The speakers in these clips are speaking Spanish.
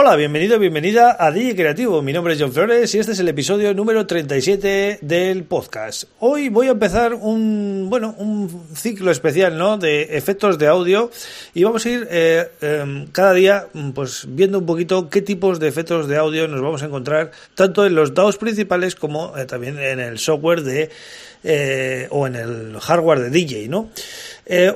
Hola, bienvenido, bienvenida a DJ Creativo. Mi nombre es John Flores y este es el episodio número 37 del podcast. Hoy voy a empezar un, bueno, un ciclo especial, ¿no? De efectos de audio y vamos a ir eh, em, cada día, pues, viendo un poquito qué tipos de efectos de audio nos vamos a encontrar tanto en los DAOs principales como eh, también en el software de eh, o en el hardware de DJ, ¿no?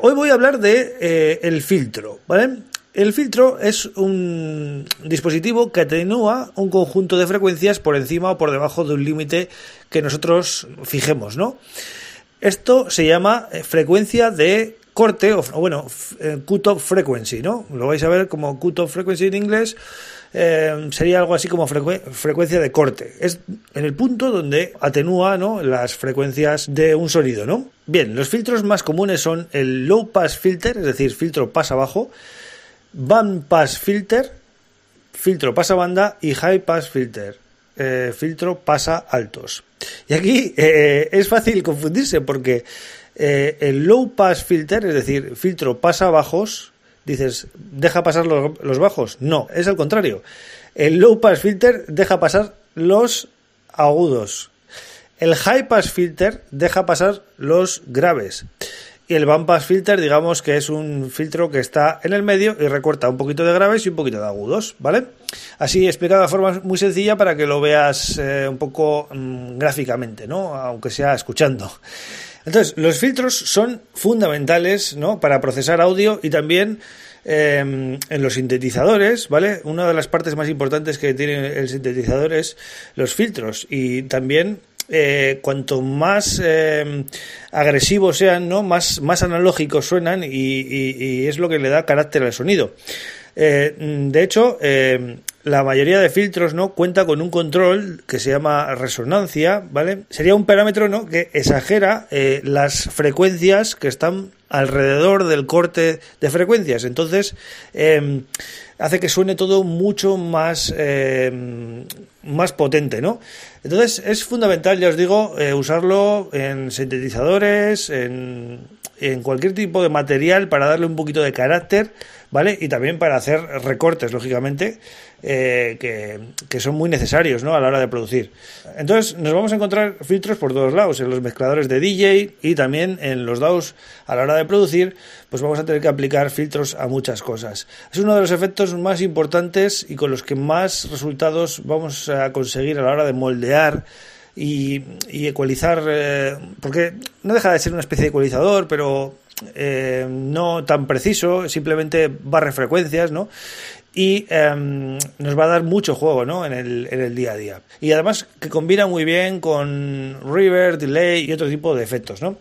hoy voy a hablar de el filtro, ¿vale? El filtro es un dispositivo que atenúa un conjunto de frecuencias por encima o por debajo de un límite que nosotros fijemos, ¿no? Esto se llama eh, frecuencia de corte, o bueno, eh, cut-off frequency, ¿no? Lo vais a ver como cut-off frequency en inglés, eh, sería algo así como frecuencia de corte. Es en el punto donde atenúa las frecuencias de un sonido, ¿no? Bien, los filtros más comunes son el low pass filter, es decir, filtro pasa bajo, Band Pass Filter, filtro pasa banda y High Pass Filter, eh, filtro pasa altos. Y aquí eh, es fácil confundirse porque eh, el Low Pass Filter, es decir, filtro pasa bajos, dices, ¿deja pasar los, los bajos? No, es al contrario. El Low Pass Filter deja pasar los agudos. El High Pass Filter deja pasar los graves. Y el Pass Filter, digamos que es un filtro que está en el medio y recorta un poquito de graves y un poquito de agudos, ¿vale? Así explicado de forma muy sencilla para que lo veas eh, un poco mm, gráficamente, ¿no? Aunque sea escuchando. Entonces, los filtros son fundamentales, ¿no? Para procesar audio y también em, en los sintetizadores, ¿vale? Una de las partes más importantes que tiene el sintetizador es los filtros y también eh, cuanto más eh, agresivos sean, ¿no? más, más analógicos suenan y, es lo que le da carácter al sonido. Eh, de hecho, la mayoría de filtros no cuenta con un control que se llama resonancia, ¿vale? Sería un parámetro ¿no? que exagera las frecuencias que están alrededor del corte de frecuencias. Entonces, hace que suene todo mucho más, más potente, ¿no? Entonces es fundamental, ya os digo, eh, usarlo en sintetizadores, en, en cualquier tipo de material para darle un poquito de carácter, ¿vale? Y también para hacer recortes, lógicamente, eh, que, son muy necesarios ¿no? a la hora de producir. Entonces nos vamos a encontrar filtros por todos lados, en los mezcladores de DJ y también en los DAWs a la hora de producir, pues vamos a tener que aplicar filtros a muchas cosas. Es uno de los efectos más importantes y con los que más resultados vamos a conseguir a la hora de moldear y, ecualizar, eh, porque no deja de ser una especie de ecualizador, pero eh, no tan preciso, simplemente barre frecuencias, ¿no? y em, nos va a dar mucho juego ¿no? en, el, en el día a día. Y además que combina muy bien con River, Delay y otro tipo de efectos. ¿no?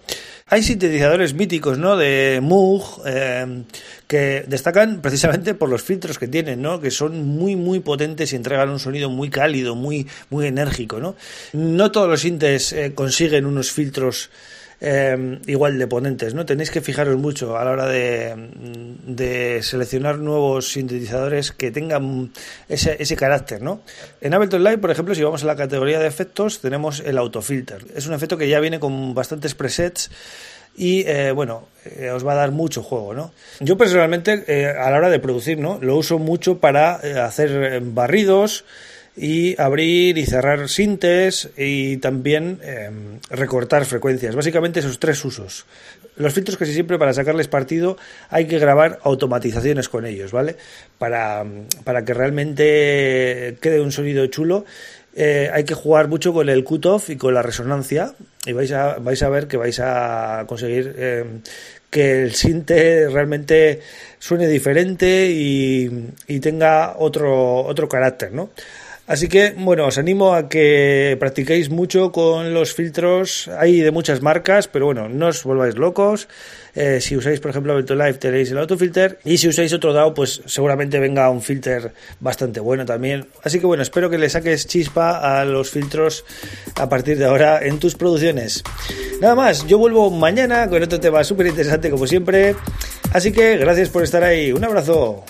Hay sintetizadores míticos ¿no? de Moog em, que destacan precisamente por los filtros que tienen, ¿no? que son muy muy potentes y entregan un sonido muy cálido, muy, muy enérgico. No, no todos los sintes eh, consiguen unos filtros Em, igual de ponentes, ¿no? Tenéis que fijaros mucho a la hora de, seleccionar nuevos sintetizadores que tengan ese, ese carácter, ¿no? En Ableton Live, por ejemplo, si vamos a la categoría de efectos, tenemos el autofilter. Es un efecto que ya viene con bastantes presets y eh, bueno, eh, os va a dar mucho juego, ¿no? Yo personalmente eh, a la hora de producir, ¿no? Lo uso mucho para hacer barridos, y abrir y cerrar sintes y también em, recortar frecuencias. Básicamente esos tres usos. Los filtros que siempre para sacarles partido hay que grabar automatizaciones con ellos, ¿vale? Para, para que realmente quede un sonido chulo. Eh, hay que jugar mucho con el cutoff y con la resonancia y vais a, vais a ver que vais a conseguir em, que el sinte realmente suene diferente y, y tenga otro, otro carácter, ¿no? Así que, bueno, os animo a que practiquéis mucho con los filtros. Hay de muchas marcas, pero bueno, no os volváis locos. Eh, si usáis, por ejemplo, Live, tenéis el autofilter. Y si usáis otro DAO, pues seguramente venga un filter bastante bueno también. Así que bueno, espero que le saques chispa a los filtros a partir de ahora en tus producciones. Nada más, yo vuelvo mañana con otro tema súper interesante como siempre. Así que gracias por estar ahí. Un abrazo.